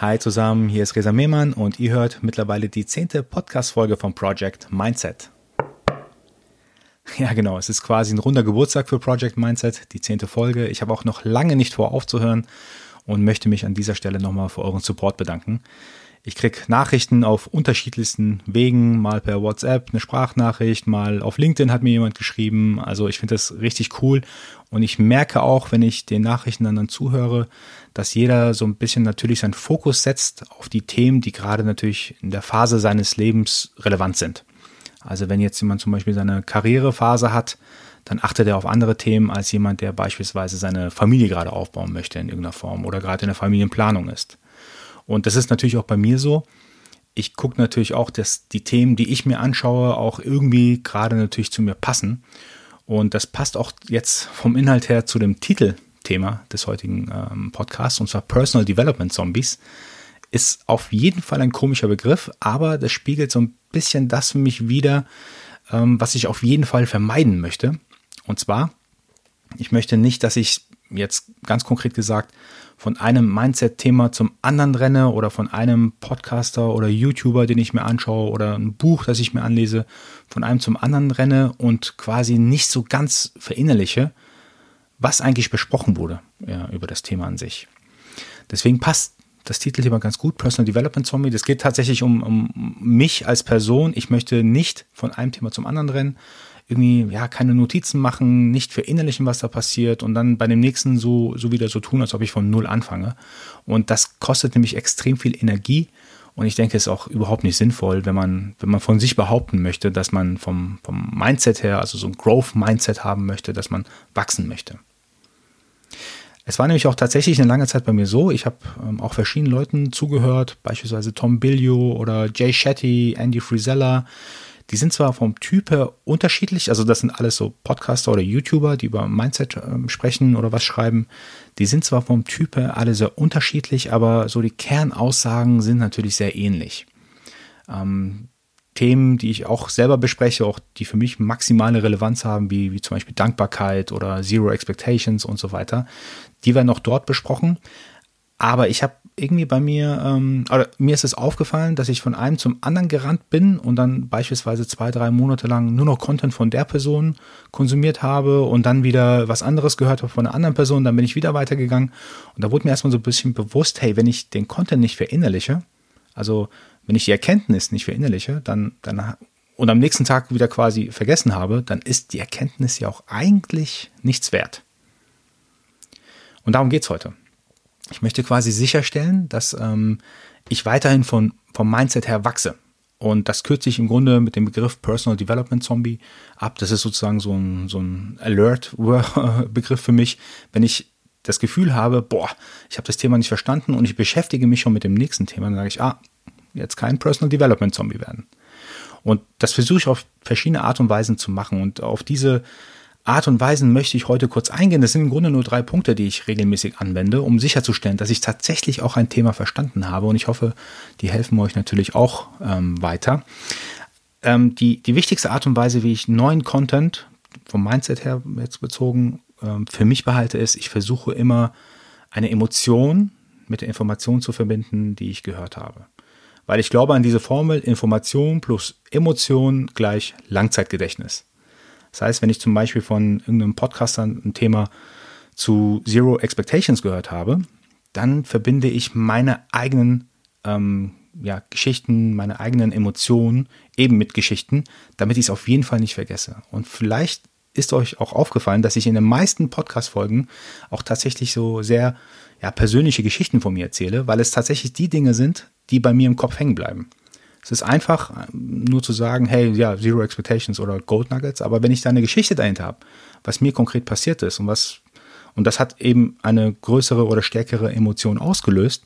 Hi zusammen, hier ist Resa Mehmann und ihr hört mittlerweile die zehnte Podcast-Folge vom Project Mindset. Ja, genau, es ist quasi ein runder Geburtstag für Project Mindset, die zehnte Folge. Ich habe auch noch lange nicht vor aufzuhören und möchte mich an dieser Stelle nochmal für euren Support bedanken. Ich krieg Nachrichten auf unterschiedlichsten Wegen, mal per WhatsApp eine Sprachnachricht, mal auf LinkedIn hat mir jemand geschrieben. Also ich finde das richtig cool und ich merke auch, wenn ich den Nachrichten dann, dann zuhöre, dass jeder so ein bisschen natürlich seinen Fokus setzt auf die Themen, die gerade natürlich in der Phase seines Lebens relevant sind. Also wenn jetzt jemand zum Beispiel seine Karrierephase hat, dann achtet er auf andere Themen als jemand, der beispielsweise seine Familie gerade aufbauen möchte in irgendeiner Form oder gerade in der Familienplanung ist. Und das ist natürlich auch bei mir so. Ich gucke natürlich auch, dass die Themen, die ich mir anschaue, auch irgendwie gerade natürlich zu mir passen. Und das passt auch jetzt vom Inhalt her zu dem Titelthema des heutigen ähm, Podcasts, und zwar Personal Development Zombies. Ist auf jeden Fall ein komischer Begriff, aber das spiegelt so ein bisschen das für mich wieder, ähm, was ich auf jeden Fall vermeiden möchte. Und zwar, ich möchte nicht, dass ich jetzt ganz konkret gesagt von einem Mindset-Thema zum anderen renne oder von einem Podcaster oder YouTuber, den ich mir anschaue oder ein Buch, das ich mir anlese, von einem zum anderen renne und quasi nicht so ganz verinnerliche, was eigentlich besprochen wurde ja, über das Thema an sich. Deswegen passt das Titelthema ganz gut, Personal Development Zombie. Das geht tatsächlich um, um mich als Person. Ich möchte nicht von einem Thema zum anderen rennen, irgendwie, ja, keine Notizen machen, nicht verinnerlichen, was da passiert und dann bei dem nächsten so, so wieder so tun, als ob ich von Null anfange. Und das kostet nämlich extrem viel Energie. Und ich denke, es ist auch überhaupt nicht sinnvoll, wenn man, wenn man von sich behaupten möchte, dass man vom, vom Mindset her, also so ein Growth-Mindset haben möchte, dass man wachsen möchte. Es war nämlich auch tatsächlich eine lange Zeit bei mir so. Ich habe ähm, auch verschiedenen Leuten zugehört, beispielsweise Tom Billio oder Jay Shetty, Andy Frisella, die sind zwar vom Typ her unterschiedlich, also das sind alles so Podcaster oder YouTuber, die über Mindset äh, sprechen oder was schreiben. Die sind zwar vom Typ her alle sehr unterschiedlich, aber so die Kernaussagen sind natürlich sehr ähnlich. Ähm, Themen, die ich auch selber bespreche, auch die für mich maximale Relevanz haben, wie, wie zum Beispiel Dankbarkeit oder Zero Expectations und so weiter, die werden auch dort besprochen. Aber ich habe irgendwie bei mir, ähm, oder mir ist es aufgefallen, dass ich von einem zum anderen gerannt bin und dann beispielsweise zwei, drei Monate lang nur noch Content von der Person konsumiert habe und dann wieder was anderes gehört habe von einer anderen Person, dann bin ich wieder weitergegangen und da wurde mir erstmal so ein bisschen bewusst, hey, wenn ich den Content nicht verinnerliche, also wenn ich die Erkenntnis nicht verinnerliche, dann, dann und am nächsten Tag wieder quasi vergessen habe, dann ist die Erkenntnis ja auch eigentlich nichts wert. Und darum geht es heute. Ich möchte quasi sicherstellen, dass ähm, ich weiterhin von, vom Mindset her wachse. Und das kürze ich im Grunde mit dem Begriff Personal Development Zombie ab. Das ist sozusagen so ein, so ein Alert-Begriff für mich. Wenn ich das Gefühl habe, boah, ich habe das Thema nicht verstanden und ich beschäftige mich schon mit dem nächsten Thema, dann sage ich, ah, jetzt kein Personal Development Zombie werden. Und das versuche ich auf verschiedene Art und Weisen zu machen. Und auf diese Art und Weisen möchte ich heute kurz eingehen. Das sind im Grunde nur drei Punkte, die ich regelmäßig anwende, um sicherzustellen, dass ich tatsächlich auch ein Thema verstanden habe. Und ich hoffe, die helfen euch natürlich auch ähm, weiter. Ähm, die, die wichtigste Art und Weise, wie ich neuen Content vom Mindset her jetzt bezogen ähm, für mich behalte, ist, ich versuche immer eine Emotion mit der Information zu verbinden, die ich gehört habe. Weil ich glaube an diese Formel Information plus Emotion gleich Langzeitgedächtnis. Das heißt, wenn ich zum Beispiel von irgendeinem Podcaster ein Thema zu Zero Expectations gehört habe, dann verbinde ich meine eigenen ähm, ja, Geschichten, meine eigenen Emotionen eben mit Geschichten, damit ich es auf jeden Fall nicht vergesse. Und vielleicht ist euch auch aufgefallen, dass ich in den meisten Podcast-Folgen auch tatsächlich so sehr ja, persönliche Geschichten von mir erzähle, weil es tatsächlich die Dinge sind, die bei mir im Kopf hängen bleiben. Es ist einfach, nur zu sagen, hey, ja, Zero Expectations oder Gold Nuggets, aber wenn ich da eine Geschichte dahinter habe, was mir konkret passiert ist und was, und das hat eben eine größere oder stärkere Emotion ausgelöst,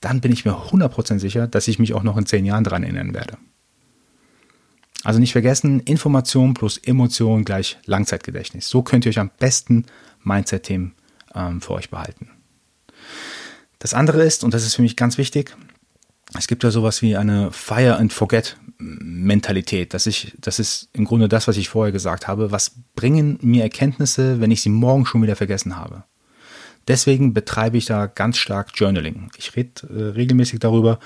dann bin ich mir 100% sicher, dass ich mich auch noch in zehn Jahren dran erinnern werde. Also nicht vergessen, Information plus Emotion gleich Langzeitgedächtnis. So könnt ihr euch am besten Mindset-Themen ähm, für euch behalten. Das andere ist, und das ist für mich ganz wichtig, es gibt ja sowas wie eine Fire and Forget Mentalität. Das, ich, das ist im Grunde das, was ich vorher gesagt habe. Was bringen mir Erkenntnisse, wenn ich sie morgen schon wieder vergessen habe? Deswegen betreibe ich da ganz stark Journaling. Ich rede äh, regelmäßig darüber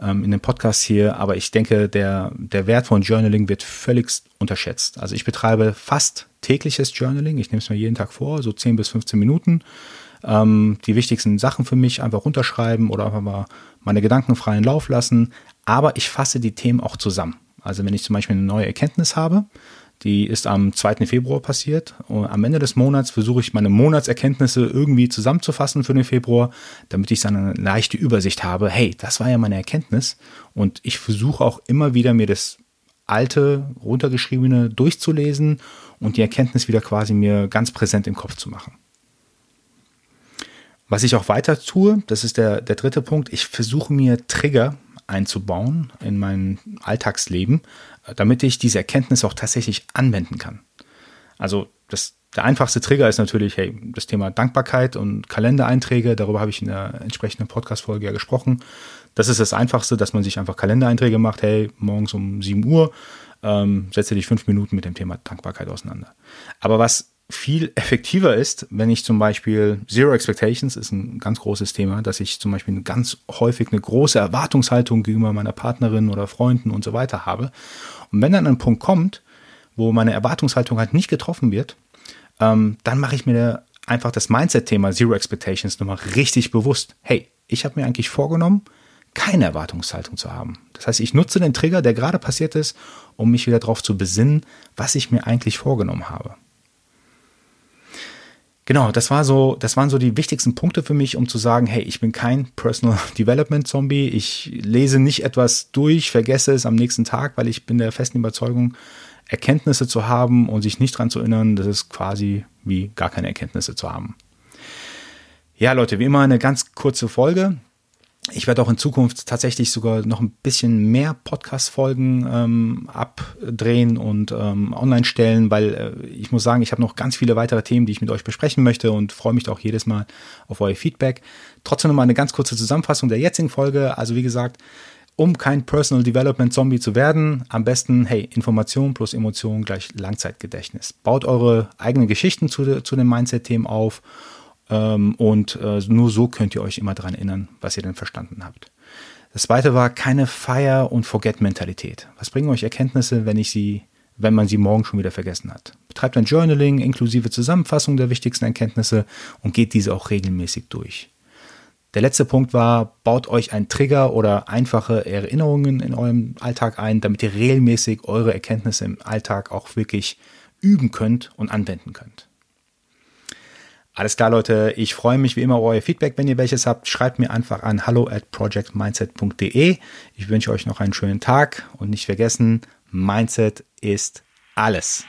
ähm, in den Podcasts hier, aber ich denke, der, der Wert von Journaling wird völlig unterschätzt. Also ich betreibe fast tägliches Journaling. Ich nehme es mir jeden Tag vor, so 10 bis 15 Minuten. Ähm, die wichtigsten Sachen für mich einfach runterschreiben oder einfach mal meine Gedanken freien Lauf lassen. Aber ich fasse die Themen auch zusammen. Also wenn ich zum Beispiel eine neue Erkenntnis habe, die ist am 2. Februar passiert. Und am Ende des Monats versuche ich meine Monatserkenntnisse irgendwie zusammenzufassen für den Februar, damit ich dann eine leichte Übersicht habe. Hey, das war ja meine Erkenntnis. Und ich versuche auch immer wieder mir das alte, runtergeschriebene durchzulesen und die Erkenntnis wieder quasi mir ganz präsent im Kopf zu machen. Was ich auch weiter tue, das ist der, der dritte Punkt, ich versuche mir Trigger einzubauen in mein Alltagsleben, damit ich diese Erkenntnis auch tatsächlich anwenden kann. Also das, der einfachste Trigger ist natürlich, hey, das Thema Dankbarkeit und Kalendereinträge, darüber habe ich in der entsprechenden Podcast-Folge ja gesprochen. Das ist das Einfachste, dass man sich einfach Kalendereinträge macht, hey, morgens um 7 Uhr ähm, setze dich fünf Minuten mit dem Thema Dankbarkeit auseinander. Aber was viel effektiver ist, wenn ich zum Beispiel Zero Expectations ist ein ganz großes Thema, dass ich zum Beispiel ganz häufig eine große Erwartungshaltung gegenüber meiner Partnerin oder Freunden und so weiter habe. Und wenn dann ein Punkt kommt, wo meine Erwartungshaltung halt nicht getroffen wird, ähm, dann mache ich mir einfach das Mindset-Thema Zero Expectations nochmal richtig bewusst. Hey, ich habe mir eigentlich vorgenommen, keine Erwartungshaltung zu haben. Das heißt, ich nutze den Trigger, der gerade passiert ist, um mich wieder darauf zu besinnen, was ich mir eigentlich vorgenommen habe. Genau, das war so, das waren so die wichtigsten Punkte für mich, um zu sagen, hey, ich bin kein Personal Development Zombie. Ich lese nicht etwas durch, vergesse es am nächsten Tag, weil ich bin der festen Überzeugung, Erkenntnisse zu haben und sich nicht dran zu erinnern, das ist quasi wie gar keine Erkenntnisse zu haben. Ja, Leute, wie immer eine ganz kurze Folge. Ich werde auch in Zukunft tatsächlich sogar noch ein bisschen mehr Podcast-Folgen ähm, abdrehen und ähm, online stellen, weil äh, ich muss sagen, ich habe noch ganz viele weitere Themen, die ich mit euch besprechen möchte und freue mich auch jedes Mal auf euer Feedback. Trotzdem nochmal eine ganz kurze Zusammenfassung der jetzigen Folge. Also wie gesagt, um kein Personal Development Zombie zu werden, am besten, hey, Information plus Emotion gleich Langzeitgedächtnis. Baut eure eigenen Geschichten zu, zu den Mindset-Themen auf ähm, und äh, nur so könnt ihr euch immer daran erinnern, was ihr denn verstanden habt. Das zweite war keine Fire- und Forget-Mentalität. Was bringen euch Erkenntnisse, wenn ich sie, wenn man sie morgen schon wieder vergessen hat? Betreibt ein Journaling inklusive Zusammenfassung der wichtigsten Erkenntnisse und geht diese auch regelmäßig durch. Der letzte Punkt war, baut euch ein Trigger oder einfache Erinnerungen in eurem Alltag ein, damit ihr regelmäßig eure Erkenntnisse im Alltag auch wirklich üben könnt und anwenden könnt. Alles klar, Leute. Ich freue mich wie immer auf euer Feedback. Wenn ihr welches habt, schreibt mir einfach an hallo at projectmindset.de. Ich wünsche euch noch einen schönen Tag und nicht vergessen, Mindset ist alles.